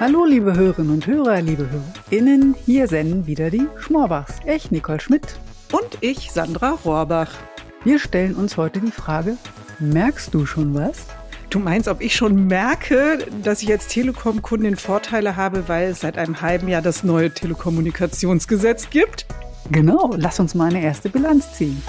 Hallo liebe Hörerinnen und Hörer, liebe HörerInnen, hier senden wieder die Schmorbachs. Ich, Nicole Schmidt. Und ich, Sandra Rohrbach. Wir stellen uns heute die Frage, merkst du schon was? Du meinst, ob ich schon merke, dass ich als Telekom-Kundin Vorteile habe, weil es seit einem halben Jahr das neue Telekommunikationsgesetz gibt? Genau, lass uns mal eine erste Bilanz ziehen.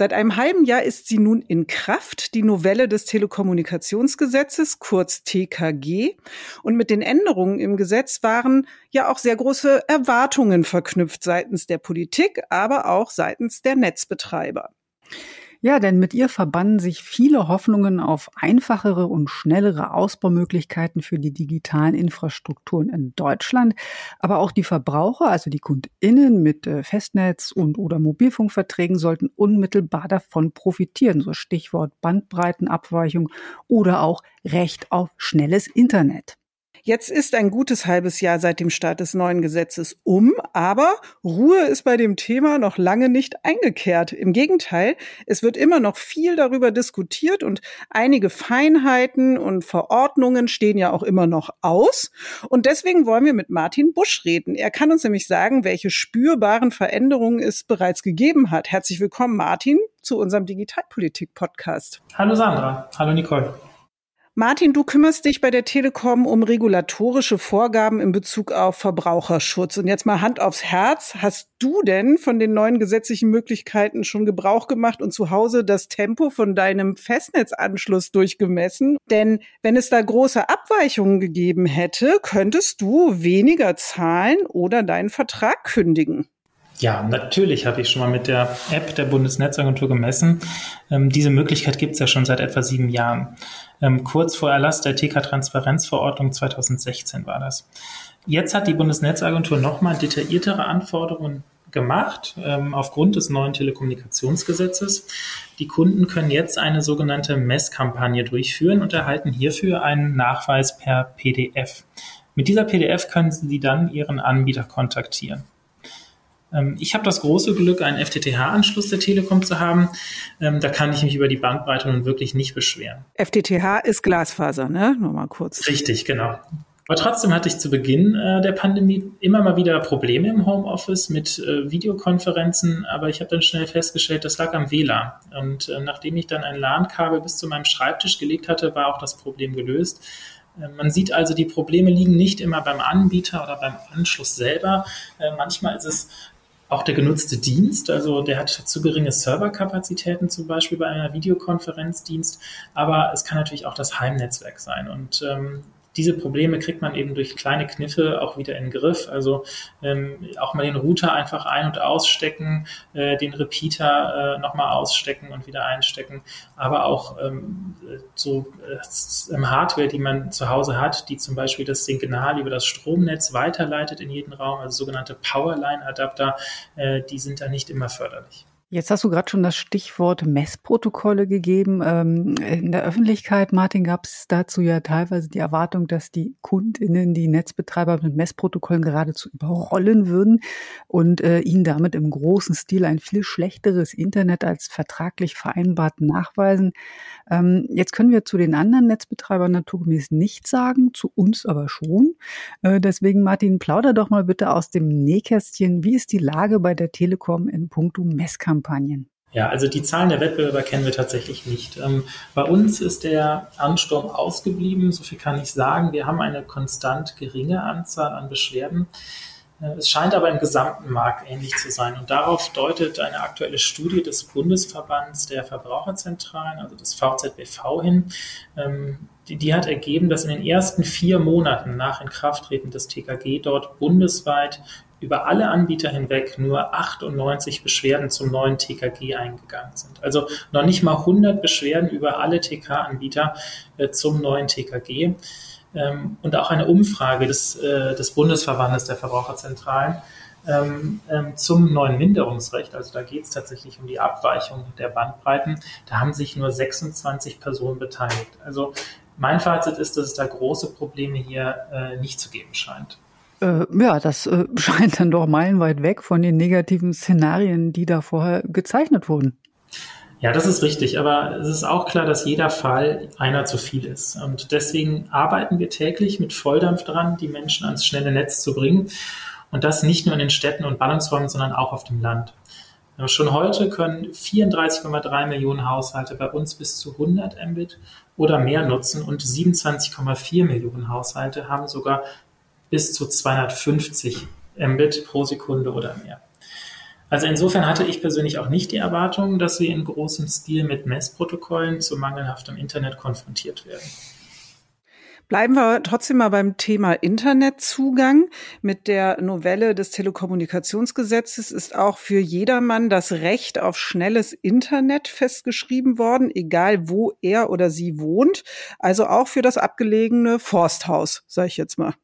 Seit einem halben Jahr ist sie nun in Kraft, die Novelle des Telekommunikationsgesetzes, kurz TKG. Und mit den Änderungen im Gesetz waren ja auch sehr große Erwartungen verknüpft seitens der Politik, aber auch seitens der Netzbetreiber. Ja, denn mit ihr verbanden sich viele Hoffnungen auf einfachere und schnellere Ausbaumöglichkeiten für die digitalen Infrastrukturen in Deutschland. Aber auch die Verbraucher, also die KundInnen mit äh, Festnetz und oder Mobilfunkverträgen sollten unmittelbar davon profitieren. So Stichwort Bandbreitenabweichung oder auch Recht auf schnelles Internet. Jetzt ist ein gutes halbes Jahr seit dem Start des neuen Gesetzes um, aber Ruhe ist bei dem Thema noch lange nicht eingekehrt. Im Gegenteil, es wird immer noch viel darüber diskutiert und einige Feinheiten und Verordnungen stehen ja auch immer noch aus. Und deswegen wollen wir mit Martin Busch reden. Er kann uns nämlich sagen, welche spürbaren Veränderungen es bereits gegeben hat. Herzlich willkommen, Martin, zu unserem Digitalpolitik-Podcast. Hallo Sandra. Hallo Nicole. Martin, du kümmerst dich bei der Telekom um regulatorische Vorgaben in Bezug auf Verbraucherschutz. Und jetzt mal Hand aufs Herz. Hast du denn von den neuen gesetzlichen Möglichkeiten schon Gebrauch gemacht und zu Hause das Tempo von deinem Festnetzanschluss durchgemessen? Denn wenn es da große Abweichungen gegeben hätte, könntest du weniger zahlen oder deinen Vertrag kündigen. Ja, natürlich habe ich schon mal mit der App der Bundesnetzagentur gemessen. Ähm, diese Möglichkeit gibt es ja schon seit etwa sieben Jahren. Ähm, kurz vor Erlass der TK-Transparenzverordnung 2016 war das. Jetzt hat die Bundesnetzagentur nochmal detailliertere Anforderungen gemacht ähm, aufgrund des neuen Telekommunikationsgesetzes. Die Kunden können jetzt eine sogenannte Messkampagne durchführen und erhalten hierfür einen Nachweis per PDF. Mit dieser PDF können Sie dann Ihren Anbieter kontaktieren. Ähm, ich habe das große Glück, einen FTTH-Anschluss der Telekom zu haben. Ähm, da kann ich mich über die Bandbreite nun wirklich nicht beschweren. FTTH ist Glasfaser, ne? Nur mal kurz. Richtig, genau. Aber trotzdem hatte ich zu Beginn äh, der Pandemie immer mal wieder Probleme im Homeoffice mit äh, Videokonferenzen, aber ich habe dann schnell festgestellt, das lag am WLAN. Und äh, nachdem ich dann ein LAN-Kabel bis zu meinem Schreibtisch gelegt hatte, war auch das Problem gelöst. Man sieht also, die Probleme liegen nicht immer beim Anbieter oder beim Anschluss selber. Manchmal ist es auch der genutzte Dienst, also der hat zu geringe Serverkapazitäten zum Beispiel bei einer Videokonferenzdienst, aber es kann natürlich auch das Heimnetzwerk sein. Und ähm, diese Probleme kriegt man eben durch kleine Kniffe auch wieder in den Griff. Also ähm, auch mal den Router einfach ein- und ausstecken, äh, den Repeater äh, nochmal ausstecken und wieder einstecken, aber auch ähm, so äh, Hardware, die man zu Hause hat, die zum Beispiel das Signal über das Stromnetz weiterleitet in jeden Raum, also sogenannte Powerline-Adapter, äh, die sind da nicht immer förderlich. Jetzt hast du gerade schon das Stichwort Messprotokolle gegeben. Ähm, in der Öffentlichkeit, Martin, gab es dazu ja teilweise die Erwartung, dass die KundInnen die Netzbetreiber mit Messprotokollen geradezu überrollen würden und äh, ihnen damit im großen Stil ein viel schlechteres Internet als vertraglich vereinbart nachweisen. Ähm, jetzt können wir zu den anderen Netzbetreibern naturgemäß nichts sagen, zu uns aber schon. Äh, deswegen, Martin, plauder doch mal bitte aus dem Nähkästchen. Wie ist die Lage bei der Telekom in puncto Messkampagne? Kampagnen? Ja, also die Zahlen der Wettbewerber kennen wir tatsächlich nicht. Ähm, bei uns ist der Ansturm ausgeblieben, so viel kann ich sagen. Wir haben eine konstant geringe Anzahl an Beschwerden. Äh, es scheint aber im gesamten Markt ähnlich zu sein. Und darauf deutet eine aktuelle Studie des Bundesverbands der Verbraucherzentralen, also des VZBV hin. Ähm, die, die, hat ergeben, dass in den ersten vier Monaten nach Inkrafttreten des TKG dort bundesweit über alle Anbieter hinweg nur 98 Beschwerden zum neuen TKG eingegangen sind. Also noch nicht mal 100 Beschwerden über alle TK-Anbieter äh, zum neuen TKG. Ähm, und auch eine Umfrage des, äh, des Bundesverbandes der Verbraucherzentralen ähm, ähm, zum neuen Minderungsrecht, also da geht es tatsächlich um die Abweichung der Bandbreiten, da haben sich nur 26 Personen beteiligt. Also mein Fazit ist, dass es da große Probleme hier äh, nicht zu geben scheint. Äh, ja, das äh, scheint dann doch meilenweit weg von den negativen Szenarien, die da vorher gezeichnet wurden. Ja, das ist richtig, aber es ist auch klar, dass jeder Fall einer zu viel ist. Und deswegen arbeiten wir täglich mit Volldampf dran, die Menschen ans schnelle Netz zu bringen. Und das nicht nur in den Städten und Ballungsräumen, sondern auch auf dem Land. Schon heute können 34,3 Millionen Haushalte bei uns bis zu 100 Mbit oder mehr nutzen und 27,4 Millionen Haushalte haben sogar bis zu 250 Mbit pro Sekunde oder mehr. Also insofern hatte ich persönlich auch nicht die Erwartung, dass wir in großem Stil mit Messprotokollen zu mangelhaftem Internet konfrontiert werden. Bleiben wir trotzdem mal beim Thema Internetzugang. Mit der Novelle des Telekommunikationsgesetzes ist auch für jedermann das Recht auf schnelles Internet festgeschrieben worden, egal wo er oder sie wohnt. Also auch für das abgelegene Forsthaus, sage ich jetzt mal.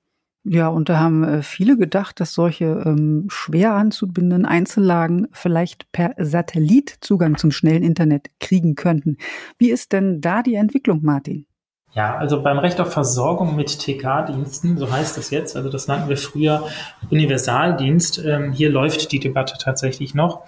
Ja, und da haben äh, viele gedacht, dass solche ähm, schwer anzubindenden Einzellagen vielleicht per Satellit Zugang zum schnellen Internet kriegen könnten. Wie ist denn da die Entwicklung, Martin? Ja, also beim Recht auf Versorgung mit TK-Diensten, so heißt das jetzt, also das nannten wir früher Universaldienst, ähm, hier läuft die Debatte tatsächlich noch.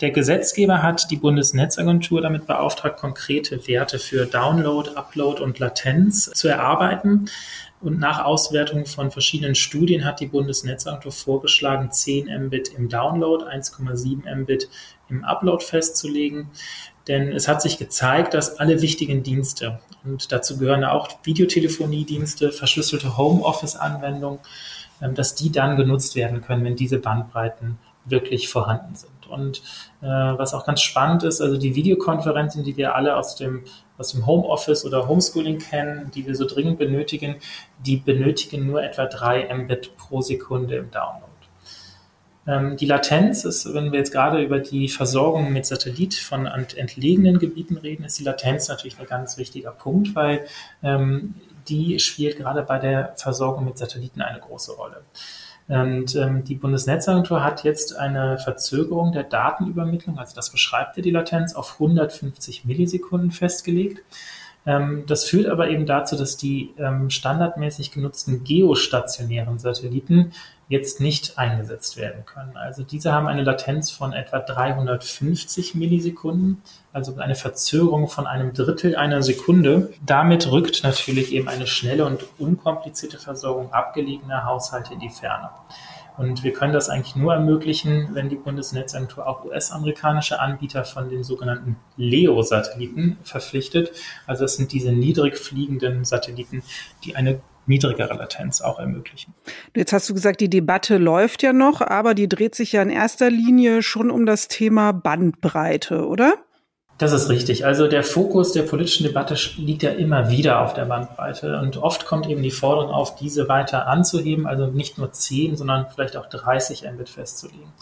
Der Gesetzgeber hat die Bundesnetzagentur damit beauftragt, konkrete Werte für Download, Upload und Latenz zu erarbeiten. Und nach Auswertung von verschiedenen Studien hat die Bundesnetzagentur vorgeschlagen, 10 Mbit im Download, 1,7 Mbit im Upload festzulegen. Denn es hat sich gezeigt, dass alle wichtigen Dienste, und dazu gehören auch Videotelefoniedienste, verschlüsselte Homeoffice-Anwendungen, ähm, dass die dann genutzt werden können, wenn diese Bandbreiten wirklich vorhanden sind. Und äh, was auch ganz spannend ist, also die Videokonferenzen, die wir alle aus dem, aus dem Homeoffice oder Homeschooling kennen, die wir so dringend benötigen, die benötigen nur etwa drei Mbit pro Sekunde im Download. Ähm, die Latenz ist, wenn wir jetzt gerade über die Versorgung mit Satellit von entlegenen Gebieten reden, ist die Latenz natürlich ein ganz wichtiger Punkt, weil ähm, die spielt gerade bei der Versorgung mit Satelliten eine große Rolle. Und ähm, die Bundesnetzagentur hat jetzt eine Verzögerung der Datenübermittlung, also das beschreibt ja die Latenz, auf 150 Millisekunden festgelegt. Ähm, das führt aber eben dazu, dass die ähm, standardmäßig genutzten geostationären Satelliten jetzt nicht eingesetzt werden können. Also diese haben eine Latenz von etwa 350 Millisekunden, also eine Verzögerung von einem Drittel einer Sekunde. Damit rückt natürlich eben eine schnelle und unkomplizierte Versorgung abgelegener Haushalte in die Ferne. Und wir können das eigentlich nur ermöglichen, wenn die Bundesnetzagentur auch US-amerikanische Anbieter von den sogenannten LEO-Satelliten verpflichtet. Also das sind diese niedrig fliegenden Satelliten, die eine niedrigere Latenz auch ermöglichen. Jetzt hast du gesagt, die Debatte läuft ja noch, aber die dreht sich ja in erster Linie schon um das Thema Bandbreite, oder? Das ist richtig. Also der Fokus der politischen Debatte liegt ja immer wieder auf der Bandbreite und oft kommt eben die Forderung auf, diese weiter anzuheben, also nicht nur 10, sondern vielleicht auch 30 Mbit festzulegen.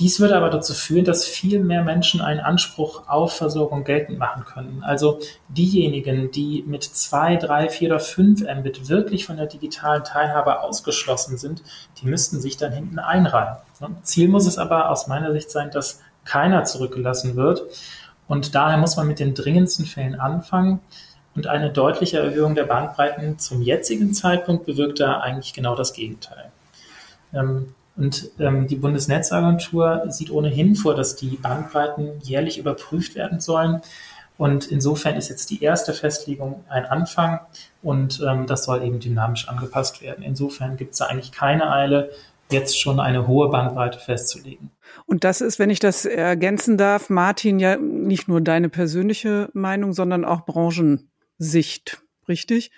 Dies würde aber dazu führen, dass viel mehr Menschen einen Anspruch auf Versorgung geltend machen können. Also diejenigen, die mit zwei, drei, vier oder fünf Mbit wirklich von der digitalen Teilhabe ausgeschlossen sind, die müssten sich dann hinten einreihen. Ziel muss es aber aus meiner Sicht sein, dass keiner zurückgelassen wird. Und daher muss man mit den dringendsten Fällen anfangen. Und eine deutliche Erhöhung der Bandbreiten zum jetzigen Zeitpunkt bewirkt da eigentlich genau das Gegenteil. Ähm, und ähm, die Bundesnetzagentur sieht ohnehin vor, dass die Bandbreiten jährlich überprüft werden sollen. Und insofern ist jetzt die erste Festlegung ein Anfang und ähm, das soll eben dynamisch angepasst werden. Insofern gibt es da eigentlich keine Eile, jetzt schon eine hohe Bandbreite festzulegen. Und das ist, wenn ich das ergänzen darf, Martin, ja nicht nur deine persönliche Meinung, sondern auch Branchensicht, richtig?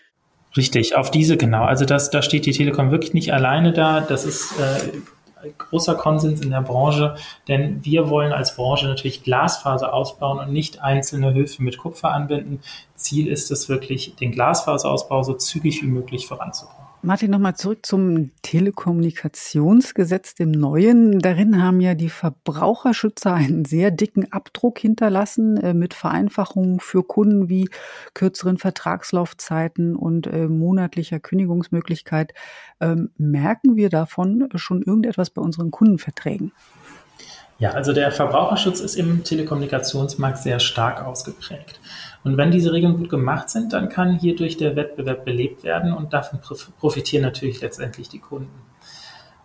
Richtig, auf diese genau. Also das, da steht die Telekom wirklich nicht alleine da. Das ist äh, großer Konsens in der Branche, denn wir wollen als Branche natürlich Glasfaser ausbauen und nicht einzelne Höfe mit Kupfer anbinden. Ziel ist es wirklich, den Glasfaserausbau so zügig wie möglich voranzubringen. Martin, nochmal zurück zum Telekommunikationsgesetz, dem neuen. Darin haben ja die Verbraucherschützer einen sehr dicken Abdruck hinterlassen äh, mit Vereinfachungen für Kunden wie kürzeren Vertragslaufzeiten und äh, monatlicher Kündigungsmöglichkeit. Ähm, merken wir davon schon irgendetwas bei unseren Kundenverträgen? Ja, also der Verbraucherschutz ist im Telekommunikationsmarkt sehr stark ausgeprägt. Und wenn diese Regeln gut gemacht sind, dann kann hierdurch der Wettbewerb belebt werden und davon profitieren natürlich letztendlich die Kunden.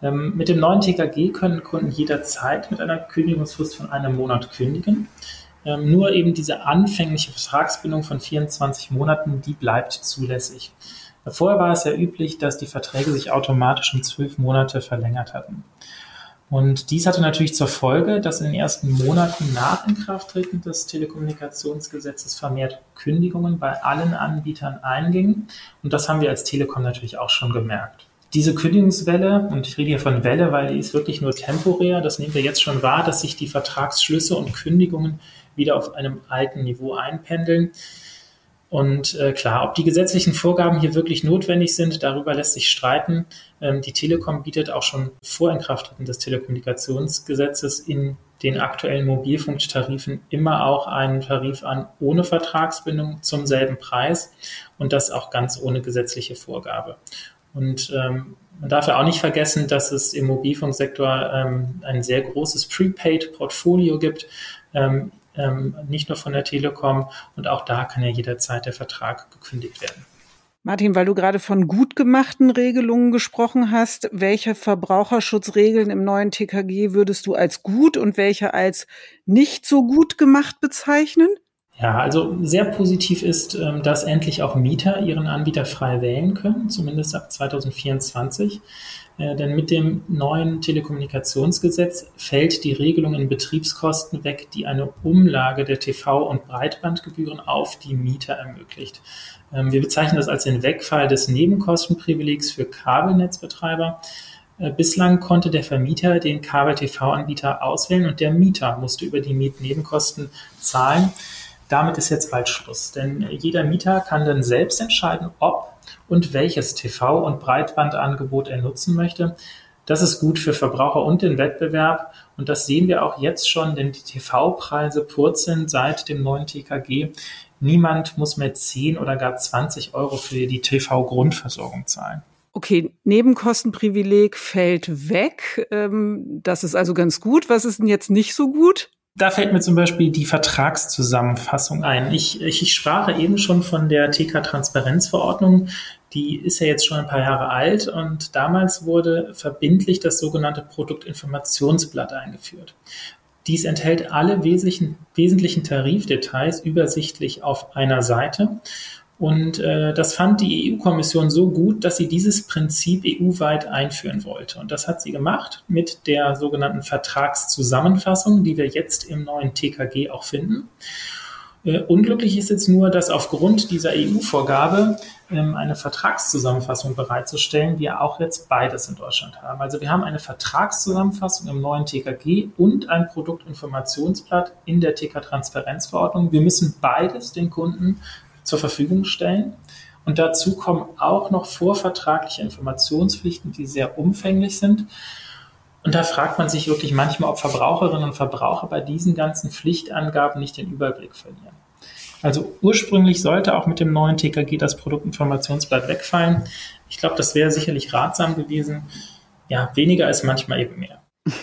Ähm, mit dem neuen TKG können Kunden jederzeit mit einer Kündigungsfrist von einem Monat kündigen. Ähm, nur eben diese anfängliche Vertragsbindung von 24 Monaten, die bleibt zulässig. Vorher war es ja üblich, dass die Verträge sich automatisch um zwölf Monate verlängert hatten. Und dies hatte natürlich zur Folge, dass in den ersten Monaten nach Inkrafttreten des Telekommunikationsgesetzes vermehrt Kündigungen bei allen Anbietern eingingen. Und das haben wir als Telekom natürlich auch schon gemerkt. Diese Kündigungswelle, und ich rede hier von Welle, weil die ist wirklich nur temporär, das nehmen wir jetzt schon wahr, dass sich die Vertragsschlüsse und Kündigungen wieder auf einem alten Niveau einpendeln. Und äh, klar, ob die gesetzlichen Vorgaben hier wirklich notwendig sind, darüber lässt sich streiten. Ähm, die Telekom bietet auch schon vor Inkrafttreten des Telekommunikationsgesetzes in den aktuellen Mobilfunktarifen immer auch einen Tarif an ohne Vertragsbindung zum selben Preis und das auch ganz ohne gesetzliche Vorgabe. Und ähm, man darf ja auch nicht vergessen, dass es im Mobilfunksektor ähm, ein sehr großes Prepaid-Portfolio gibt. Ähm, ähm, nicht nur von der Telekom. Und auch da kann ja jederzeit der Vertrag gekündigt werden. Martin, weil du gerade von gut gemachten Regelungen gesprochen hast, welche Verbraucherschutzregeln im neuen TKG würdest du als gut und welche als nicht so gut gemacht bezeichnen? Ja, also sehr positiv ist, ähm, dass endlich auch Mieter ihren Anbieter frei wählen können, zumindest ab 2024. Äh, denn mit dem neuen Telekommunikationsgesetz fällt die Regelung in Betriebskosten weg, die eine Umlage der TV- und Breitbandgebühren auf die Mieter ermöglicht. Ähm, wir bezeichnen das als den Wegfall des Nebenkostenprivilegs für Kabelnetzbetreiber. Äh, bislang konnte der Vermieter den Kabel-TV-Anbieter auswählen und der Mieter musste über die Mietnebenkosten zahlen. Damit ist jetzt bald Schluss, denn jeder Mieter kann dann selbst entscheiden, ob und welches TV- und Breitbandangebot er nutzen möchte. Das ist gut für Verbraucher und den Wettbewerb. Und das sehen wir auch jetzt schon, denn die TV-Preise purzeln seit dem neuen TKG. Niemand muss mehr 10 oder gar 20 Euro für die TV-Grundversorgung zahlen. Okay, Nebenkostenprivileg fällt weg. Ähm, das ist also ganz gut. Was ist denn jetzt nicht so gut? Da fällt mir zum Beispiel die Vertragszusammenfassung ein. Ich, ich, ich sprach eben schon von der TK-Transparenzverordnung. Die ist ja jetzt schon ein paar Jahre alt und damals wurde verbindlich das sogenannte Produktinformationsblatt eingeführt. Dies enthält alle wesentlichen, wesentlichen Tarifdetails übersichtlich auf einer Seite und äh, das fand die EU-Kommission so gut, dass sie dieses Prinzip EU-weit einführen wollte. Und das hat sie gemacht mit der sogenannten Vertragszusammenfassung, die wir jetzt im neuen TKG auch finden. Äh, unglücklich ist jetzt nur, dass aufgrund dieser EU-Vorgabe ähm, eine Vertragszusammenfassung bereitzustellen, wir auch jetzt beides in Deutschland haben. Also wir haben eine Vertragszusammenfassung im neuen TKG und ein Produktinformationsblatt in der TK-Transparenzverordnung. Wir müssen beides den Kunden zur Verfügung stellen. Und dazu kommen auch noch vorvertragliche Informationspflichten, die sehr umfänglich sind. Und da fragt man sich wirklich manchmal, ob Verbraucherinnen und Verbraucher bei diesen ganzen Pflichtangaben nicht den Überblick verlieren. Also ursprünglich sollte auch mit dem neuen TKG das Produktinformationsblatt wegfallen. Ich glaube, das wäre sicherlich ratsam gewesen. Ja, weniger ist manchmal eben mehr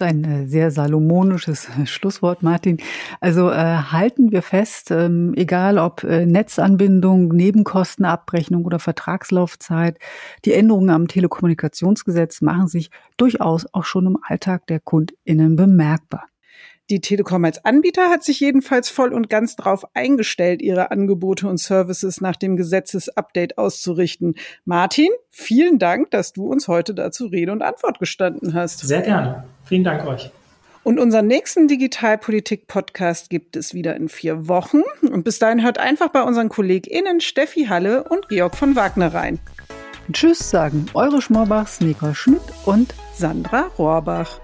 ein äh, sehr salomonisches Schlusswort, Martin. Also äh, halten wir fest, ähm, egal ob äh, Netzanbindung, Nebenkostenabrechnung oder Vertragslaufzeit, die Änderungen am Telekommunikationsgesetz machen sich durchaus auch schon im Alltag der KundInnen bemerkbar. Die Telekom als Anbieter hat sich jedenfalls voll und ganz darauf eingestellt, ihre Angebote und Services nach dem Gesetzesupdate auszurichten. Martin, vielen Dank, dass du uns heute dazu Rede und Antwort gestanden hast. Sehr gerne. Vielen Dank euch. Und unseren nächsten Digitalpolitik-Podcast gibt es wieder in vier Wochen. Und bis dahin hört einfach bei unseren KollegInnen Steffi Halle und Georg von Wagner rein. Tschüss sagen eure Schmorbachs Nicole Schmidt und Sandra Rohrbach.